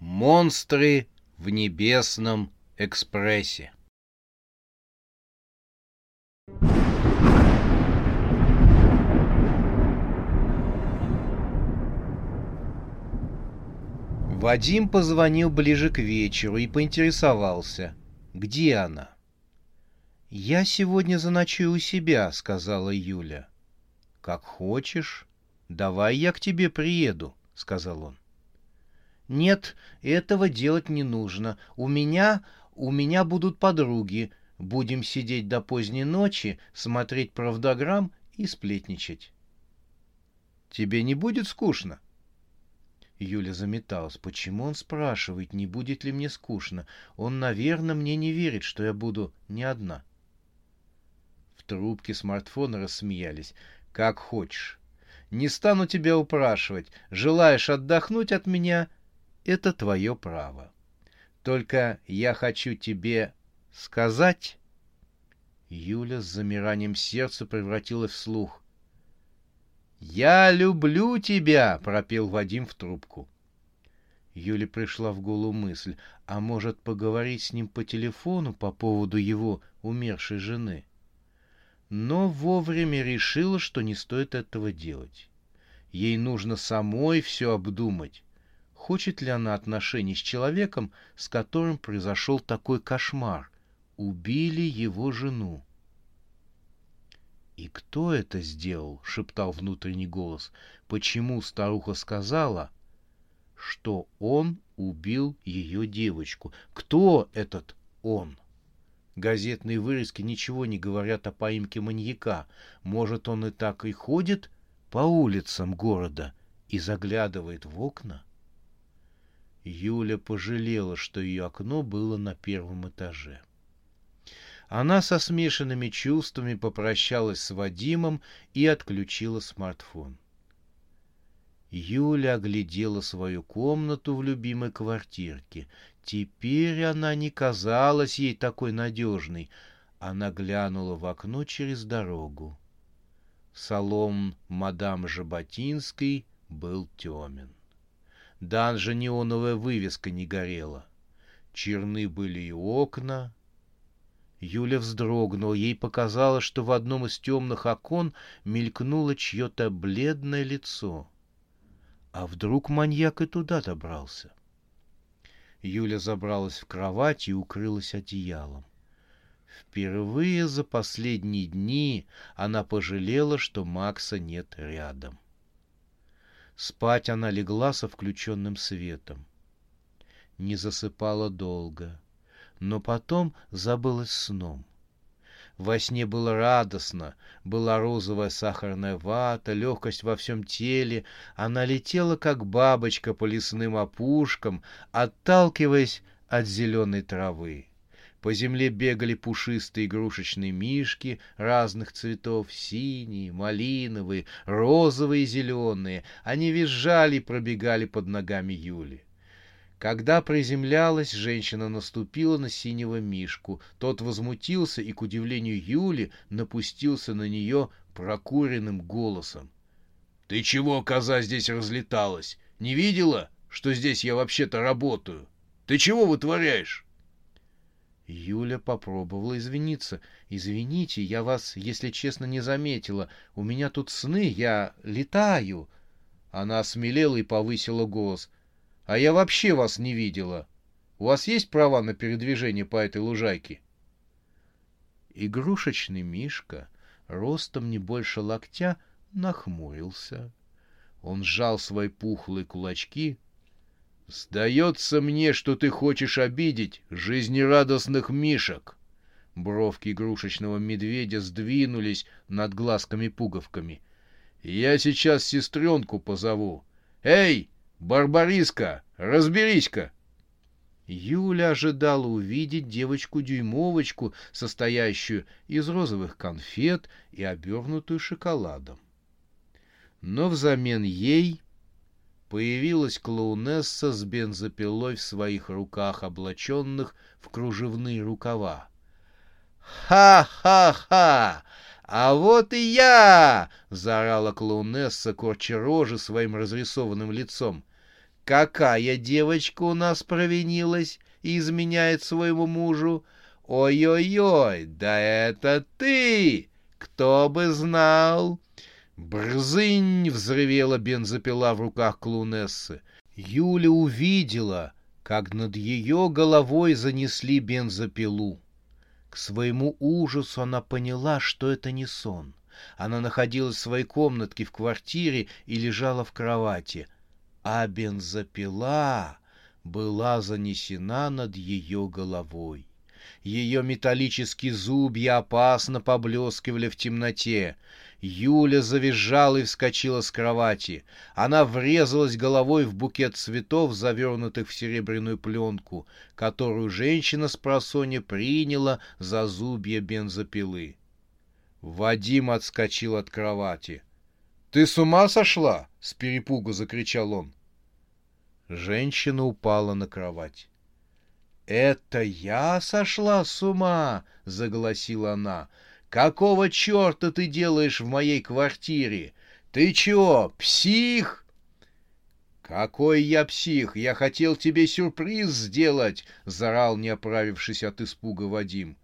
Монстры в небесном экспрессе. Вадим позвонил ближе к вечеру и поинтересовался, где она. «Я сегодня заночую у себя», — сказала Юля. «Как хочешь. Давай я к тебе приеду», — сказал он. «Нет, этого делать не нужно. У меня... у меня будут подруги. Будем сидеть до поздней ночи, смотреть правдограмм и сплетничать». «Тебе не будет скучно?» Юля заметалась. Почему он спрашивает, не будет ли мне скучно? Он, наверное, мне не верит, что я буду не одна. В трубке смартфона рассмеялись. Как хочешь. Не стану тебя упрашивать. Желаешь отдохнуть от меня — это твое право. Только я хочу тебе сказать... Юля с замиранием сердца превратилась в слух. «Я люблю тебя!» — пропел Вадим в трубку. Юле пришла в голову мысль, а может поговорить с ним по телефону по поводу его умершей жены. Но вовремя решила, что не стоит этого делать. Ей нужно самой все обдумать. Хочет ли она отношений с человеком, с которым произошел такой кошмар? Убили его жену. «И кто это сделал?» — шептал внутренний голос. «Почему старуха сказала, что он убил ее девочку? Кто этот он?» Газетные вырезки ничего не говорят о поимке маньяка. Может, он и так и ходит по улицам города и заглядывает в окна? Юля пожалела, что ее окно было на первом этаже. Она со смешанными чувствами попрощалась с Вадимом и отключила смартфон. Юля оглядела свою комнату в любимой квартирке. Теперь она не казалась ей такой надежной. Она глянула в окно через дорогу. Салон мадам Жаботинской был темен. Даже неоновая вывеска не горела. Черны были и окна, Юля вздрогнула. Ей показалось, что в одном из темных окон мелькнуло чье-то бледное лицо. А вдруг маньяк и туда добрался? Юля забралась в кровать и укрылась одеялом. Впервые за последние дни она пожалела, что Макса нет рядом. Спать она легла со включенным светом. Не засыпала долго но потом забылась сном. Во сне было радостно, была розовая сахарная вата, легкость во всем теле. Она летела, как бабочка по лесным опушкам, отталкиваясь от зеленой травы. По земле бегали пушистые игрушечные мишки разных цветов, синие, малиновые, розовые и зеленые. Они визжали и пробегали под ногами Юли. Когда приземлялась, женщина наступила на синего мишку. Тот возмутился и, к удивлению Юли, напустился на нее прокуренным голосом. — Ты чего, коза, здесь разлеталась? Не видела, что здесь я вообще-то работаю? Ты чего вытворяешь? Юля попробовала извиниться. «Извините, я вас, если честно, не заметила. У меня тут сны, я летаю». Она осмелела и повысила голос. А я вообще вас не видела. У вас есть права на передвижение по этой лужайке? Игрушечный Мишка, ростом не больше локтя, нахмурился. Он сжал свои пухлые кулачки. «Сдается мне, что ты хочешь обидеть жизнерадостных мишек!» Бровки игрушечного медведя сдвинулись над глазками-пуговками. «Я сейчас сестренку позову. Эй, Барбариска, разберись-ка!» Юля ожидала увидеть девочку-дюймовочку, состоящую из розовых конфет и обернутую шоколадом. Но взамен ей появилась клоунесса с бензопилой в своих руках, облаченных в кружевные рукава. «Ха-ха-ха! А вот и я!» — заорала клоунесса, корча рожи своим разрисованным лицом. Какая девочка у нас провинилась и изменяет своему мужу? Ой-ой-ой, да это ты! Кто бы знал!» «Брзынь!» — взрывела бензопила в руках клоунессы. Юля увидела, как над ее головой занесли бензопилу. К своему ужасу она поняла, что это не сон. Она находилась в своей комнатке в квартире и лежала в кровати — а бензопила была занесена над ее головой. Ее металлические зубья опасно поблескивали в темноте. Юля завизжала и вскочила с кровати. Она врезалась головой в букет цветов, завернутых в серебряную пленку, которую женщина с просони приняла за зубья бензопилы. Вадим отскочил от кровати. «Ты с ума сошла?» — с перепугу закричал он. Женщина упала на кровать. «Это я сошла с ума!» — заголосила она. «Какого черта ты делаешь в моей квартире? Ты чего, псих?» «Какой я псих! Я хотел тебе сюрприз сделать!» — зарал, не оправившись от испуга Вадим.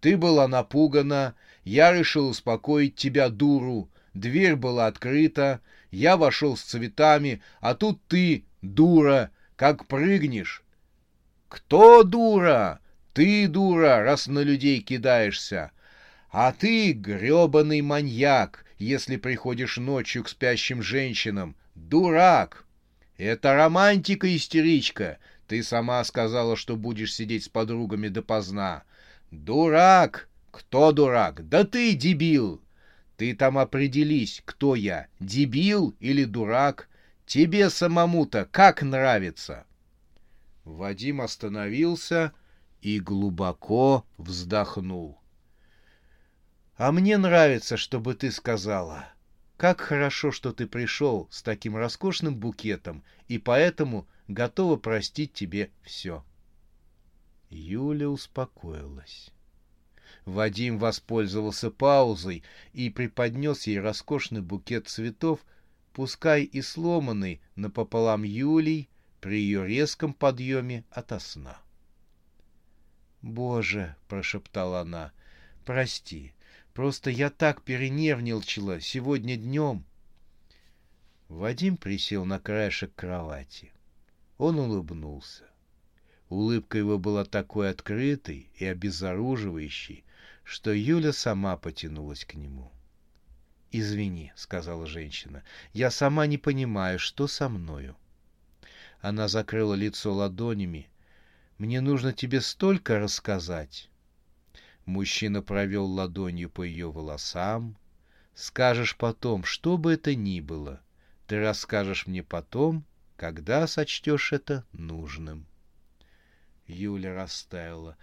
«Ты была напугана, я решил успокоить тебя, дуру. Дверь была открыта, я вошел с цветами, а тут ты, дура, как прыгнешь. Кто дура? Ты дура, раз на людей кидаешься. А ты грёбаный маньяк, если приходишь ночью к спящим женщинам. Дурак! Это романтика-истеричка. Ты сама сказала, что будешь сидеть с подругами допоздна. Дурак! Кто дурак? Да ты, дебил! Ты там определись, кто я, дебил или дурак. Тебе самому-то как нравится? Вадим остановился и глубоко вздохнул. А мне нравится, чтобы ты сказала. Как хорошо, что ты пришел с таким роскошным букетом, и поэтому готова простить тебе все. Юля успокоилась. Вадим воспользовался паузой и преподнес ей роскошный букет цветов, пускай и сломанный напополам Юлей при ее резком подъеме ото сна. «Боже!» — прошептала она. «Прости, просто я так перенервничала сегодня днем». Вадим присел на краешек кровати. Он улыбнулся. Улыбка его была такой открытой и обезоруживающей, что Юля сама потянулась к нему. «Извини», — сказала женщина, — «я сама не понимаю, что со мною». Она закрыла лицо ладонями. «Мне нужно тебе столько рассказать». Мужчина провел ладонью по ее волосам. «Скажешь потом, что бы это ни было. Ты расскажешь мне потом, когда сочтешь это нужным». Юля растаяла.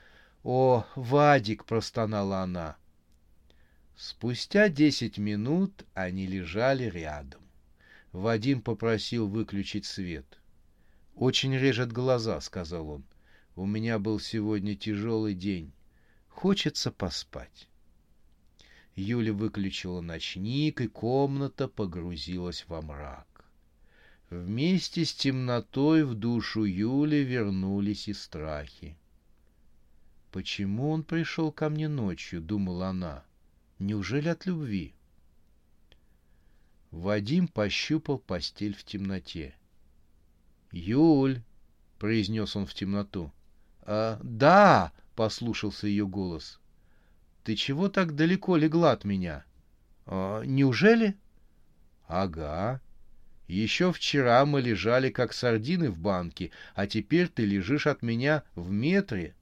«О, Вадик!» — простонала она. Спустя десять минут они лежали рядом. Вадим попросил выключить свет. «Очень режет глаза», — сказал он. «У меня был сегодня тяжелый день. Хочется поспать». Юля выключила ночник, и комната погрузилась во мрак. Вместе с темнотой в душу Юли вернулись и страхи. «Почему он пришел ко мне ночью?» — думала она. «Неужели от любви?» Вадим пощупал постель в темноте. «Юль!» — произнес он в темноту. «А, «Да!» — послушался ее голос. «Ты чего так далеко легла от меня? А, неужели?» «Ага. Еще вчера мы лежали как сардины в банке, а теперь ты лежишь от меня в метре.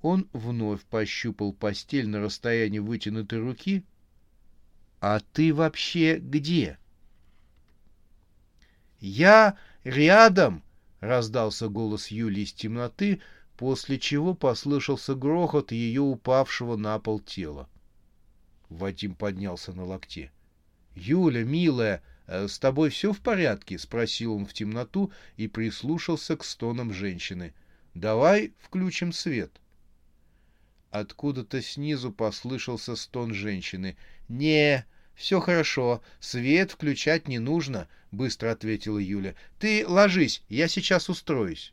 Он вновь пощупал постель на расстоянии вытянутой руки. «А ты вообще где?» «Я... Рядом!» — раздался голос Юли из темноты, после чего послышался грохот ее упавшего на пол тела. Вадим поднялся на локте. «Юля, милая, э, с тобой все в порядке?» — спросил он в темноту и прислушался к стонам женщины. «Давай включим свет». Откуда-то снизу послышался стон женщины. «Не, все хорошо, свет включать не нужно», — быстро ответила Юля. «Ты ложись, я сейчас устроюсь».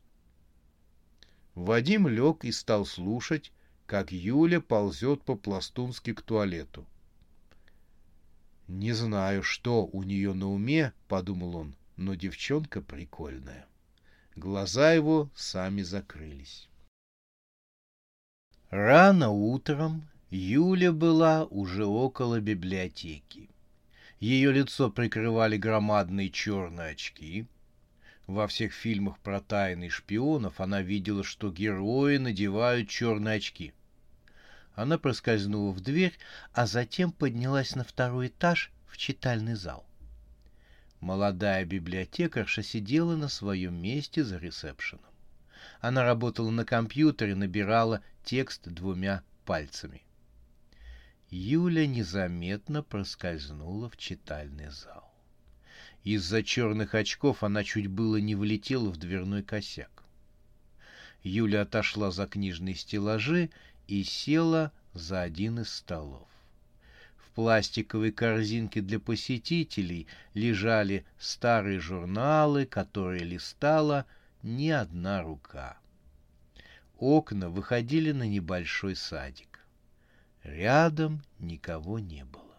Вадим лег и стал слушать, как Юля ползет по-пластунски к туалету. «Не знаю, что у нее на уме», — подумал он, — «но девчонка прикольная». Глаза его сами закрылись. Рано утром Юля была уже около библиотеки. Ее лицо прикрывали громадные черные очки. Во всех фильмах про тайны шпионов она видела, что герои надевают черные очки — она проскользнула в дверь, а затем поднялась на второй этаж в читальный зал. Молодая библиотекарша сидела на своем месте за ресепшеном. Она работала на компьютере, набирала текст двумя пальцами. Юля незаметно проскользнула в читальный зал. Из-за черных очков она чуть было не влетела в дверной косяк. Юля отошла за книжные стеллажи и села за один из столов. В пластиковой корзинке для посетителей лежали старые журналы, которые листала не одна рука. Окна выходили на небольшой садик. Рядом никого не было.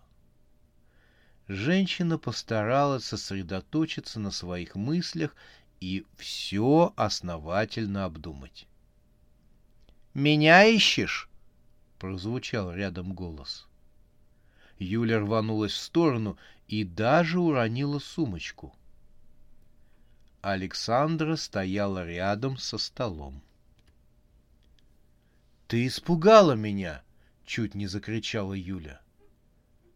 Женщина постаралась сосредоточиться на своих мыслях и все основательно обдумать. «Меня ищешь?» — прозвучал рядом голос. Юля рванулась в сторону и даже уронила сумочку. Александра стояла рядом со столом. «Ты испугала меня!» — чуть не закричала Юля.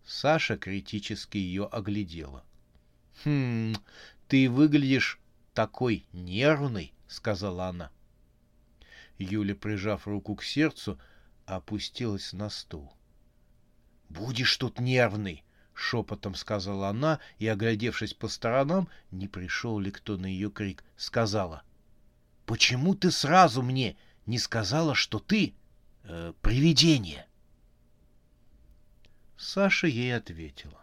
Саша критически ее оглядела. «Хм, ты выглядишь такой нервный», — сказала она. Юля, прижав руку к сердцу, опустилась на стул. «Будешь тут нервный!» — шепотом сказала она и, оглядевшись по сторонам, не пришел ли кто на ее крик, сказала. «Почему ты сразу мне не сказала, что ты э, привидение?» Саша ей ответила.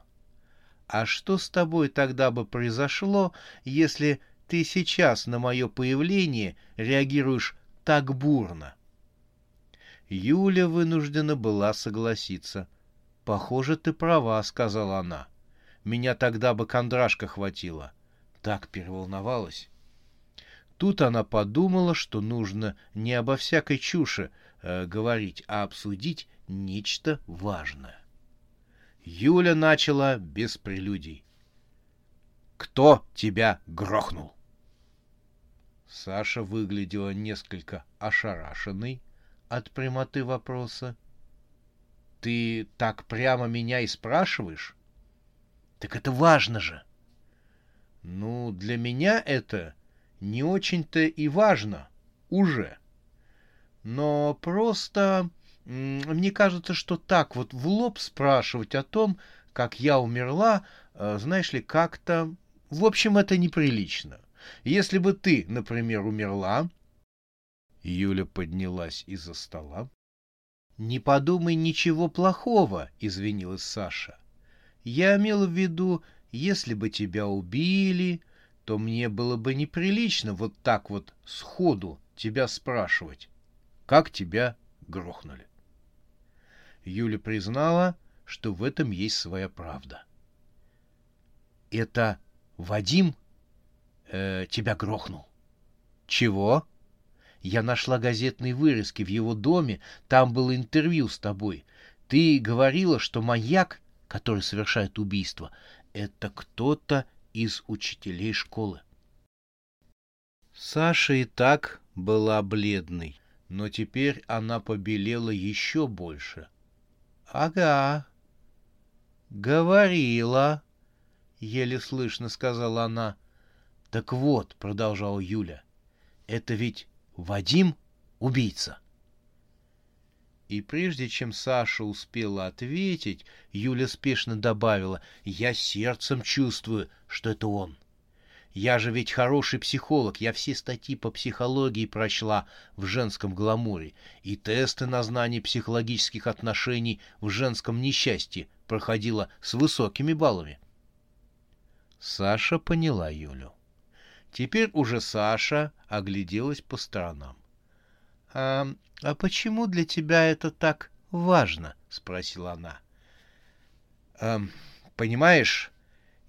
«А что с тобой тогда бы произошло, если ты сейчас на мое появление реагируешь так бурно. Юля вынуждена была согласиться. «Похоже, ты права», — сказала она. «Меня тогда бы кондрашка хватило». Так переволновалась. Тут она подумала, что нужно не обо всякой чуши э, говорить, а обсудить нечто важное. Юля начала без прелюдий. «Кто тебя грохнул?» Саша выглядела несколько ошарашенной от прямоты вопроса. «Ты так прямо меня и спрашиваешь?» «Так это важно же!» «Ну, для меня это не очень-то и важно. Уже. Но просто мне кажется, что так вот в лоб спрашивать о том, как я умерла, э, знаешь ли, как-то... В общем, это неприлично. Если бы ты, например, умерла... Юля поднялась из-за стола. — Не подумай ничего плохого, — извинилась Саша. — Я имела в виду, если бы тебя убили, то мне было бы неприлично вот так вот сходу тебя спрашивать, как тебя грохнули. Юля признала, что в этом есть своя правда. — Это Вадим? э, тебя грохнул. Чего? Я нашла газетные вырезки в его доме, там было интервью с тобой. Ты говорила, что маяк, который совершает убийство, это кто-то из учителей школы. Саша и так была бледной, но теперь она побелела еще больше. — Ага. — Говорила, — еле слышно сказала она. Так вот, продолжала Юля, это ведь Вадим убийца. И прежде чем Саша успела ответить, Юля спешно добавила, «Я сердцем чувствую, что это он. Я же ведь хороший психолог, я все статьи по психологии прочла в женском гламуре и тесты на знание психологических отношений в женском несчастье проходила с высокими баллами». Саша поняла Юлю. Теперь уже Саша огляделась по сторонам. «А, а почему для тебя это так важно?» — спросила она. «А, «Понимаешь,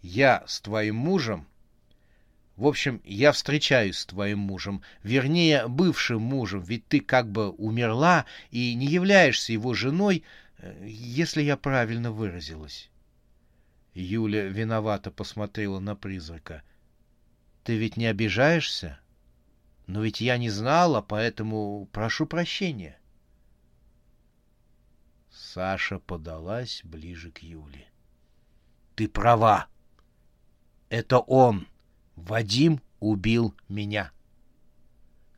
я с твоим мужем... В общем, я встречаюсь с твоим мужем, вернее, бывшим мужем, ведь ты как бы умерла и не являешься его женой, э, если я правильно выразилась». Юля виновато посмотрела на призрака. «Ты ведь не обижаешься?» Но ведь я не знала, поэтому прошу прощения. Саша подалась ближе к Юле. Ты права. Это он, Вадим, убил меня.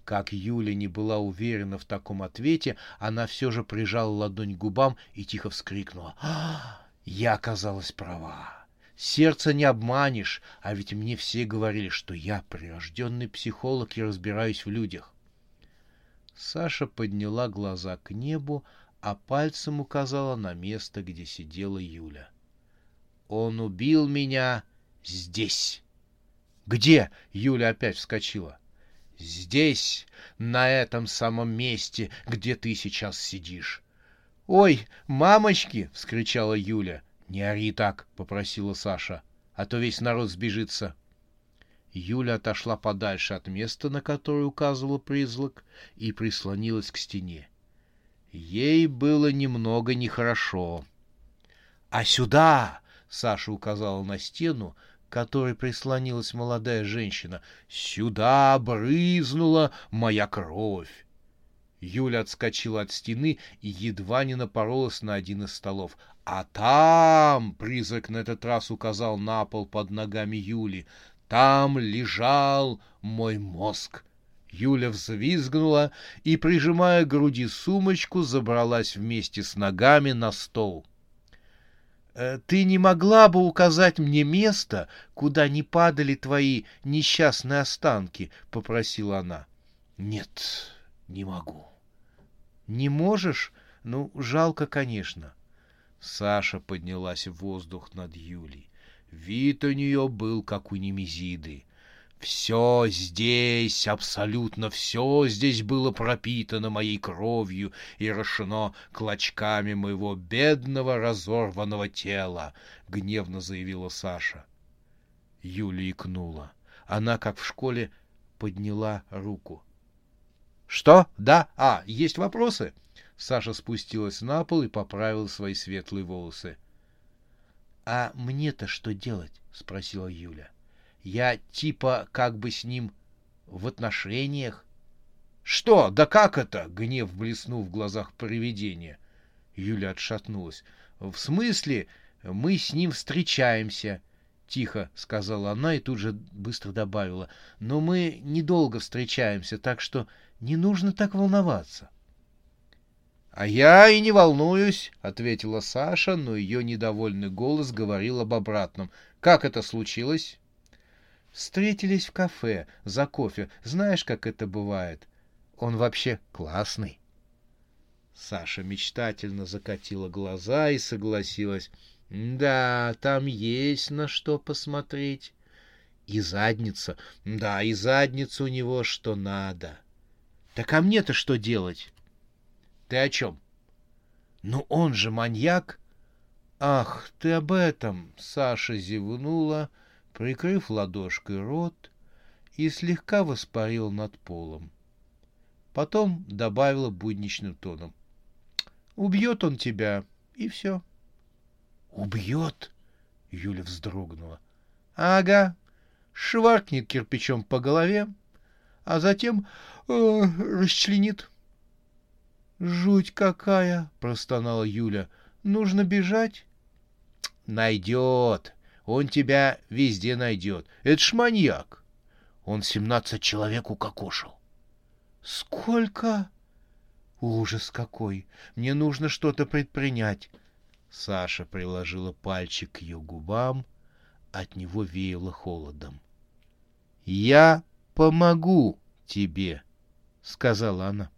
Как Юля не была уверена в таком ответе, она все же прижала ладонь к губам и тихо вскрикнула. «А, «Я оказалась права!» Сердце не обманешь, а ведь мне все говорили, что я прирожденный психолог и разбираюсь в людях. Саша подняла глаза к небу, а пальцем указала на место, где сидела Юля. «Он убил меня здесь!» «Где?» — Юля опять вскочила. «Здесь, на этом самом месте, где ты сейчас сидишь». «Ой, мамочки!» — вскричала Юля. «Не ори так», — попросила Саша, — «а то весь народ сбежится». Юля отошла подальше от места, на которое указывал призрак, и прислонилась к стене. Ей было немного нехорошо. «А сюда!» — Саша указала на стену, которой прислонилась молодая женщина. «Сюда брызнула моя кровь!» Юля отскочила от стены и едва не напоролась на один из столов. А там, призрак на этот раз указал на пол под ногами Юли, там лежал мой мозг. Юля взвизгнула и, прижимая к груди сумочку, забралась вместе с ногами на стол. «Э, «Ты не могла бы указать мне место, куда не падали твои несчастные останки?» — попросила она. «Нет, не могу». «Не можешь? Ну, жалко, конечно». Саша поднялась в воздух над Юлей. Вид у нее был, как у Немезиды. Все здесь, абсолютно все здесь было пропитано моей кровью и расшено клочками моего бедного разорванного тела, — гневно заявила Саша. Юля икнула. Она, как в школе, подняла руку. — Что? Да? А, есть вопросы? — Саша спустилась на пол и поправила свои светлые волосы. «А мне-то что делать?» — спросила Юля. «Я типа как бы с ним в отношениях?» «Что? Да как это?» — гнев блеснул в глазах привидения. Юля отшатнулась. «В смысле? Мы с ним встречаемся?» — тихо сказала она и тут же быстро добавила. «Но мы недолго встречаемся, так что не нужно так волноваться». «А я и не волнуюсь», — ответила Саша, но ее недовольный голос говорил об обратном. «Как это случилось?» «Встретились в кафе за кофе. Знаешь, как это бывает? Он вообще классный». Саша мечтательно закатила глаза и согласилась. «Да, там есть на что посмотреть. И задница. Да, и задница у него что надо. Так а мне-то что делать?» Ты о чем? Ну он же маньяк. Ах, ты об этом. Саша зевнула, прикрыв ладошкой рот, и слегка воспарил над полом. Потом добавила будничным тоном. Убьет он тебя, и все. Убьет? Юля вздрогнула. Ага, шваркнет кирпичом по голове, а затем э, расчленит. «Жуть какая!» — простонала Юля. «Нужно бежать?» «Найдет! Он тебя везде найдет. Это ж маньяк!» Он семнадцать человек укокошил. Сколько? Ужас какой! Мне нужно что-то предпринять. Саша приложила пальчик к ее губам, от него веяло холодом. «Я помогу тебе», — сказала она.